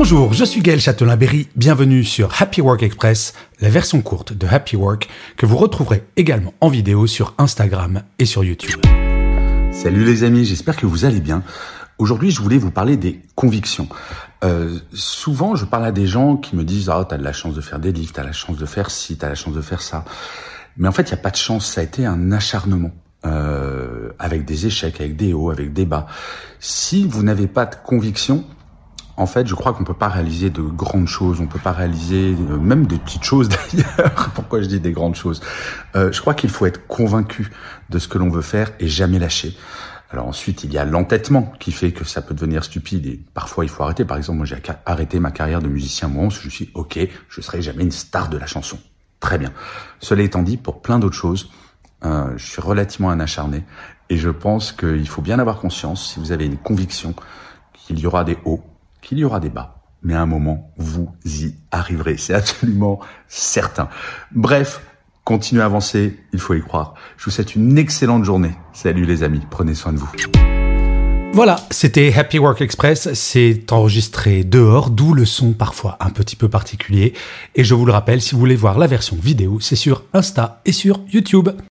Bonjour, je suis Gaël Châtelain-Berry, bienvenue sur Happy Work Express, la version courte de Happy Work que vous retrouverez également en vidéo sur Instagram et sur YouTube. Salut les amis, j'espère que vous allez bien. Aujourd'hui, je voulais vous parler des convictions. Euh, souvent, je parle à des gens qui me disent « Ah, t'as de la chance de faire des livres, t'as la chance de faire ci, t'as la chance de faire ça. » Mais en fait, il n'y a pas de chance, ça a été un acharnement. Euh, avec des échecs, avec des hauts, avec des bas. Si vous n'avez pas de conviction, en fait, je crois qu'on peut pas réaliser de grandes choses, on peut pas réaliser euh, même de petites choses d'ailleurs. Pourquoi je dis des grandes choses? Euh, Je crois qu'il faut être convaincu de ce que l'on veut faire et jamais lâcher. Alors ensuite, il y a l'entêtement qui fait que ça peut devenir stupide et parfois il faut arrêter. Par exemple, moi j'ai arrêté ma carrière de musicien que je me suis dit, ok, je serai jamais une star de la chanson. Très bien. Cela étant dit, pour plein d'autres choses, euh, je suis relativement un acharné et je pense qu'il faut bien avoir conscience, si vous avez une conviction, qu'il y aura des hauts, qu'il y aura des bas. Mais à un moment, vous y arriverez. C'est absolument certain. Bref, continuez à avancer, il faut y croire. Je vous souhaite une excellente journée. Salut les amis, prenez soin de vous. Voilà, c'était Happy Work Express. C'est enregistré dehors, d'où le son parfois un petit peu particulier. Et je vous le rappelle, si vous voulez voir la version vidéo, c'est sur Insta et sur YouTube.